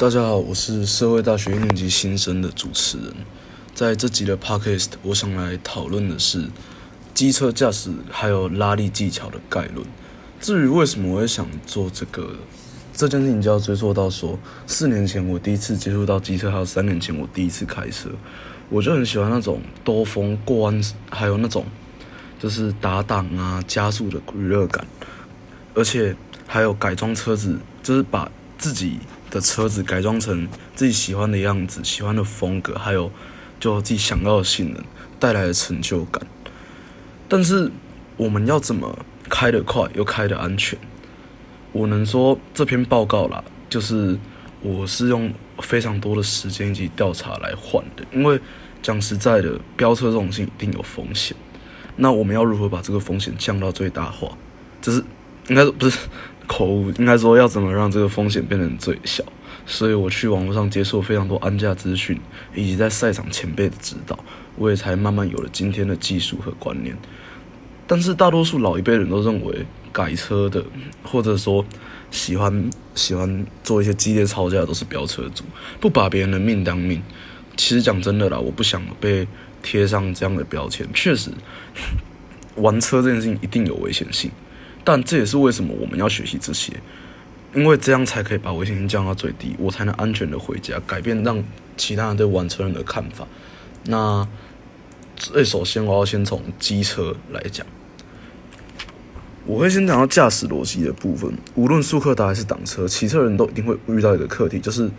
大家好，我是社会大学一年级新生的主持人。在这集的 podcast，我想来讨论的是机车驾驶还有拉力技巧的概论。至于为什么我会想做这个这件事情，就要追溯到说，四年前我第一次接触到机车，还有三年前我第一次开车，我就很喜欢那种兜风过弯，还有那种就是打档啊、加速的娱乐感，而且还有改装车子，就是把自己的车子改装成自己喜欢的样子、喜欢的风格，还有就自己想要的性能带来的成就感。但是我们要怎么开得快又开得安全？我能说这篇报告啦，就是我是用非常多的时间以及调查来换的。因为讲实在的，飙车这种事情一定有风险。那我们要如何把这个风险降到最大化？就是应该不是。口误应该说要怎么让这个风险变成最小，所以我去网络上接受非常多安驾资讯，以及在赛场前辈的指导，我也才慢慢有了今天的技术和观念。但是大多数老一辈人都认为改车的，或者说喜欢喜欢做一些激烈吵架都是飙车族，不把别人的命当命。其实讲真的啦，我不想被贴上这样的标签。确实，玩车这件事情一定有危险性。但这也是为什么我们要学习这些，因为这样才可以把危险性降到最低，我才能安全的回家，改变让其他人对玩车人的看法。那最首先我要先从机车来讲，我会先讲到驾驶逻辑的部分。无论速克达还是挡车，骑车人都一定会遇到一个课题，就是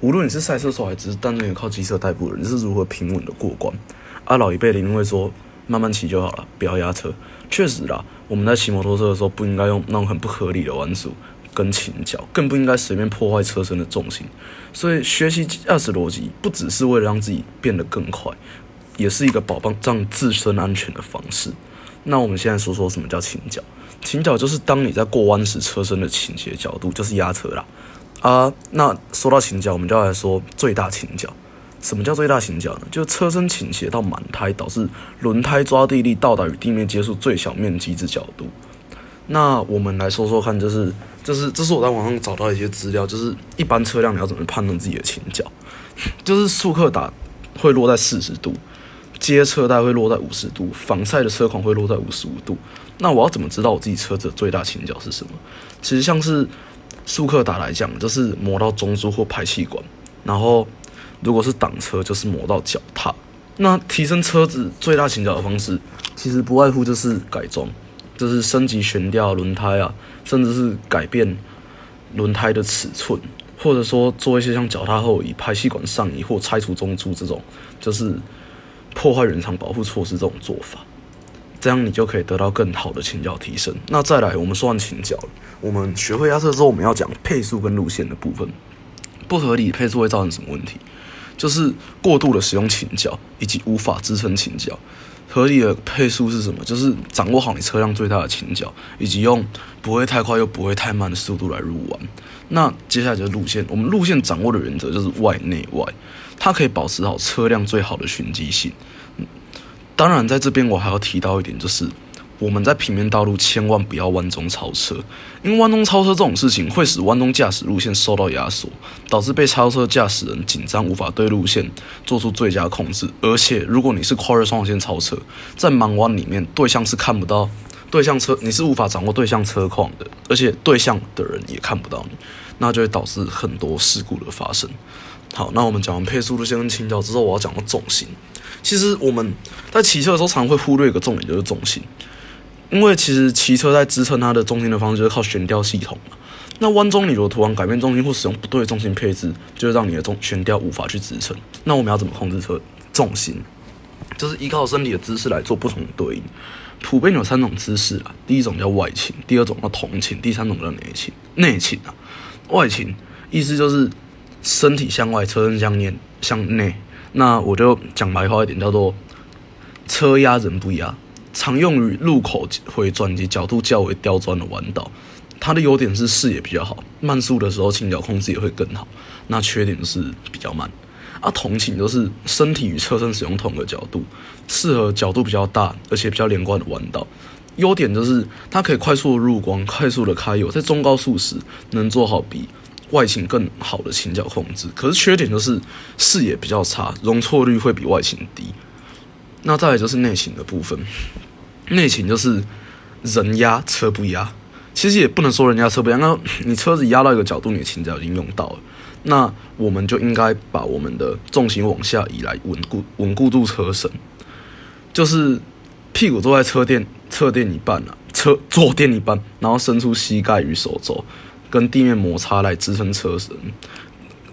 无论你是赛车手还是单纯靠机车代步的人，是如何平稳的过关。啊，老一辈的一定会说，慢慢骑就好了，不要压车。确实啦。我们在骑摩托车的时候，不应该用那种很不合理的弯速跟倾角，更不应该随便破坏车身的重心。所以，学习驾驶逻辑不只是为了让自己变得更快，也是一个保障自身安全的方式。那我们现在说说什么叫倾角？倾角就是当你在过弯时，车身的倾斜角度就是压车啦。啊，那说到倾角，我们就要来说最大倾角。什么叫最大倾角呢？就是车身倾斜到满胎，导致轮胎抓地力到达与地面接触最小面积之角度。那我们来说说看，就是这是这是我在网上找到一些资料，就是一般车辆你要怎么判断自己的倾角？就是速克达会落在四十度，街车带会落在五十度，仿赛的车款会落在五十五度。那我要怎么知道我自己车子的最大倾角是什么？其实像是速克达来讲，就是磨到中枢或排气管，然后。如果是挡车，就是磨到脚踏。那提升车子最大倾角的方式，其实不外乎就是改装，就是升级悬吊、轮胎啊，甚至是改变轮胎的尺寸，或者说做一些像脚踏后移、排气管上移或拆除中柱这种，就是破坏原厂保护措施这种做法。这样你就可以得到更好的倾角提升。那再来，我们说完倾角了，我们学会压车之后，我们要讲配速跟路线的部分。不合理配速会造成什么问题？就是过度的使用倾角，以及无法支撑倾角。合理的配速是什么？就是掌握好你车辆最大的倾角，以及用不会太快又不会太慢的速度来入弯。那接下来就是路线，我们路线掌握的原则就是外内外，它可以保持好车辆最好的循迹性。当然，在这边我还要提到一点，就是。我们在平面道路千万不要弯中超车，因为弯中超车这种事情会使弯中驾驶路线受到压缩，导致被超车驾驶人紧张，无法对路线做出最佳控制。而且，如果你是跨越双线超车，在盲弯里面，对象是看不到对向车，你是无法掌握对象车况的，而且对象的人也看不到你，那就会导致很多事故的发生。好，那我们讲完配速路线跟倾角之后，我要讲到重心。其实我们在骑车的时候，常会忽略一个重点，就是重心。因为其实骑车在支撑它的重心的方式就是靠悬吊系统嘛。那弯中你如果突然改变重心或使用不对的重心配置，就会让你的重悬吊无法去支撑。那我们要怎么控制车重心？就是依靠身体的姿势来做不同的对应。普遍有三种姿势啊，第一种叫外倾，第二种叫同倾，第三种叫内倾。内倾啊，外倾意思就是身体向外，车身向内向内。那我就讲白话一点，叫做车压人不压。常用于路口回转及角度较为刁钻的弯道，它的优点是视野比较好，慢速的时候倾角控制也会更好。那缺点是比较慢。啊，同倾就是身体与车身使用同个角度，适合角度比较大而且比较连贯的弯道。优点就是它可以快速的入光，快速的开油，在中高速时能做好比外倾更好的倾角控制，可是缺点就是视野比较差，容错率会比外倾低。那再来就是内倾的部分，内倾就是人压车不压，其实也不能说人家车不压，那你车子压到一个角度，你的倾角已经用到了，那我们就应该把我们的重心往下移来稳固稳固住车身，就是屁股坐在车垫侧垫一半啊，车坐垫一半，然后伸出膝盖与手肘跟地面摩擦来支撑车身。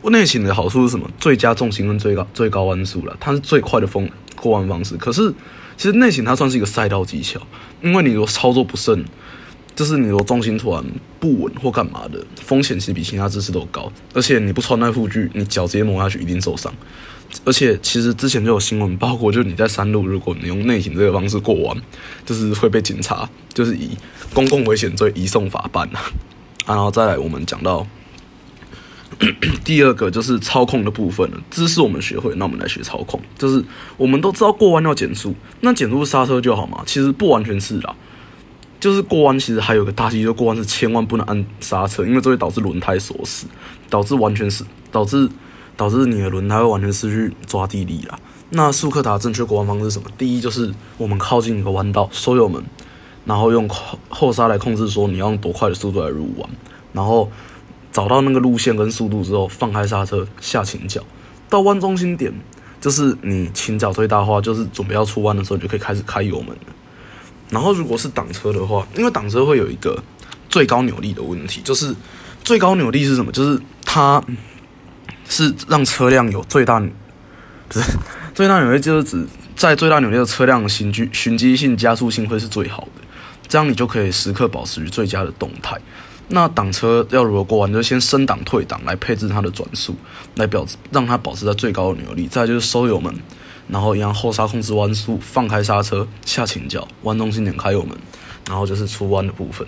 内倾的好处是什么？最佳重心跟最高最高弯速了，它是最快的风过弯方式。可是其实内倾它算是一个赛道技巧，因为你如果操作不慎，就是你如果重心突然不稳或干嘛的，风险其实比其他姿势都高。而且你不穿那护具，你脚直接磨下去一定受伤。而且其实之前就有新闻，包括就是你在山路，如果你用内倾这个方式过弯，就是会被警察就是以公共危险罪移送法办啊。然后再来我们讲到。第二个就是操控的部分了，姿势我们学会，那我们来学操控。就是我们都知道过弯要减速，那减速刹车就好嘛？其实不完全是啦，就是过弯其实还有个大忌，就过弯是千万不能按刹车，因为这会导致轮胎锁死，导致完全是导致导致你的轮胎会完全失去抓地力啦。那速克达正确过弯方式是什么？第一就是我们靠近一个弯道，收油门，然后用后后刹来控制，说你要用多快的速度来入弯，然后。找到那个路线跟速度之后，放开刹车下倾角，到弯中心点，就是你倾角最大化，就是准备要出弯的时候，你就可以开始开油门。然后如果是挡车的话，因为挡车会有一个最高扭力的问题，就是最高扭力是什么？就是它是让车辆有最大，不是最大扭力，就是指在最大扭力的车辆循迹循迹性加速性会是最好的，这样你就可以时刻保持于最佳的动态。那挡车要如何过弯？就先升档退档来配置它的转速，来表让它保持在最高的扭力。再就是收油门，然后一样后刹控制弯速，放开刹车下倾角，弯中心点开油门，然后就是出弯的部分。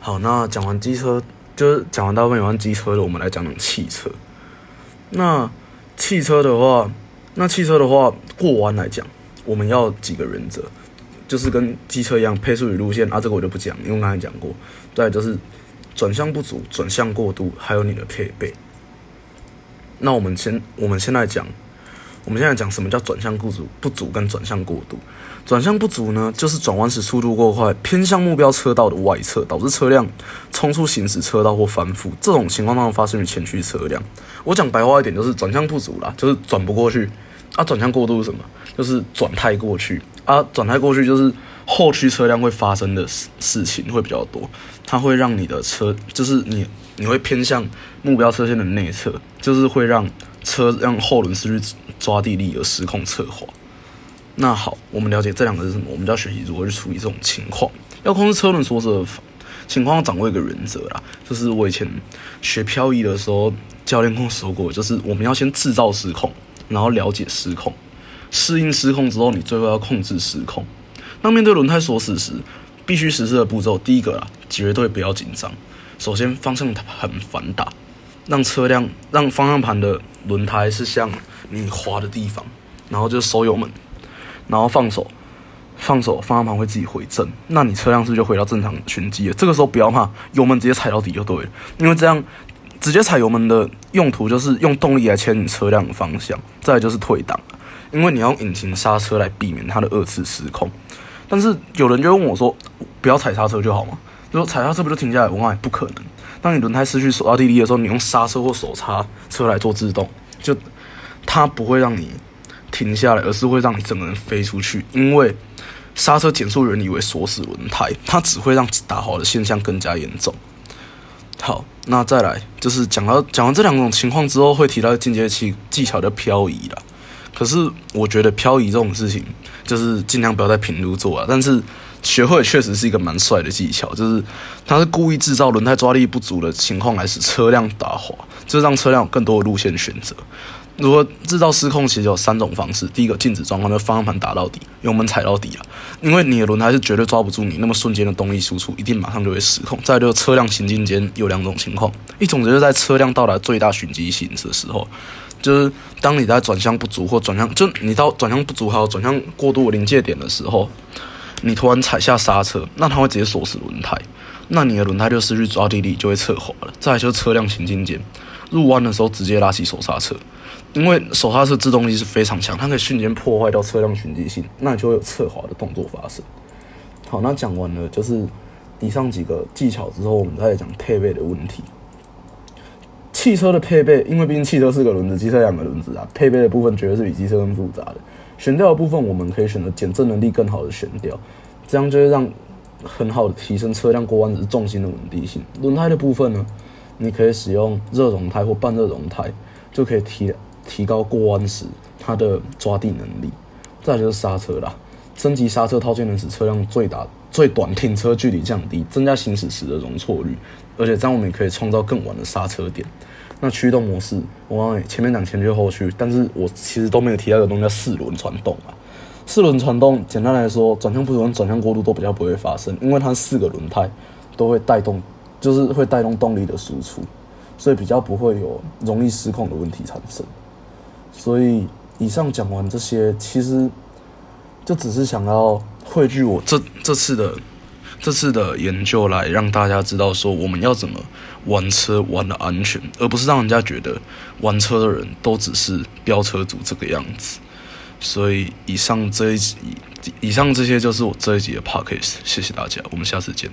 好，那讲完机车，就是讲完大部分有关机车的，我们来讲讲汽车。那汽车的话，那汽车的话过弯来讲，我们要几个原则，就是跟机车一样，配速与路线啊，这个我就不讲，因为刚才讲过。再就是。转向不足、转向过度，还有你的配备。那我们先，我们现在讲，我们现在讲什么叫转向不足、不足跟转向过度。转向不足呢，就是转弯时速度过快，偏向目标车道的外侧，导致车辆冲出行驶车道或翻覆。这种情况当中发生于前驱车辆。我讲白话一点，就是转向不足啦，就是转不过去。啊，转向过度是什么？就是转太过去。啊，转太过去就是。后驱车辆会发生的事事情会比较多，它会让你的车，就是你你会偏向目标车线的内侧，就是会让车让后轮失去抓地力而失控侧滑。那好，我们了解这两个是什么，我们就要学习如何去处理这种情况。要控制车轮缩的情况，要掌握一个原则啦，就是我以前学漂移的时候，教练跟我说过，就是我们要先制造失控，然后了解失控，适应失控之后，你最后要控制失控。当面对轮胎锁死时，必须实施的步骤，第一个啊，绝对不要紧张。首先，方向盘反打，让车辆让方向盘的轮胎是向你滑的地方，然后就收油门，然后放手，放手，方向盘会自己回正，那你车辆是不是就回到正常循迹了？这个时候不要怕，油门直接踩到底就对了，因为这样直接踩油门的用途就是用动力来牵你车辆的方向，再来就是退档，因为你要用引擎刹车来避免它的二次失控。但是有人就问我说：“不要踩刹车就好吗？就说踩刹车不就停下来？我告诉你不可能。当你轮胎失去手抓地力的时候，你用刹车或手刹车来做制动，就它不会让你停下来，而是会让你整个人飞出去。因为刹车减速原理为锁死轮胎，它只会让打滑的现象更加严重。好，那再来就是讲到讲完这两种情况之后，会提到进阶器技巧的漂移了。可是我觉得漂移这种事情。就是尽量不要在平路做啊，但是学会确实是一个蛮帅的技巧，就是它是故意制造轮胎抓力不足的情况来使车辆打滑，就是让车辆有更多的路线选择。如果制造失控，其实有三种方式：第一个静止状况，就方向盘打到底，油门踩到底了，因为你的轮胎是绝对抓不住你那么瞬间的动力输出，一定马上就会失控。再就是车辆行进间有两种情况，一种就是在车辆到达最大循迹行驶的时候。就是当你在转向不足或转向，就你到转向不足还有转向过度临界点的时候，你突然踩下刹车，那它会直接锁死轮胎，那你的轮胎就失去抓地力，就会侧滑了。再来就是车辆行进间，入弯的时候直接拉起手刹车，因为手刹车制动力是非常强，它可以瞬间破坏掉车辆循迹性，那就会有侧滑的动作发生。好，那讲完了就是以上几个技巧之后，我们再来讲配备的问题。汽车的配备，因为毕竟汽车是个轮子，机车两个轮子啊，配备的部分绝对是比机车更复杂的。悬吊的部分，我们可以选择减震能力更好的悬吊，这样就会让很好的提升车辆过弯时重心的稳定性。轮胎的部分呢，你可以使用热熔胎或半热熔胎，就可以提提高过弯时它的抓地能力。再就是刹车啦，升级刹车套件能使车辆最大最短停车距离降低，增加行驶时的容错率，而且这样我们也可以创造更晚的刹车点。那驱动模式，我刚刚前面讲前驱后驱，但是我其实都没有提到一个东西叫四轮传动啊。四轮传动，简单来说，转向不足、转向过度都比较不会发生，因为它四个轮胎都会带动，就是会带动动力的输出，所以比较不会有容易失控的问题产生。所以以上讲完这些，其实就只是想要汇聚我这这次的。这次的研究来让大家知道说我们要怎么玩车玩的安全，而不是让人家觉得玩车的人都只是飙车族这个样子。所以以上这一集，以上这些就是我这一集的 podcast，谢谢大家，我们下次见。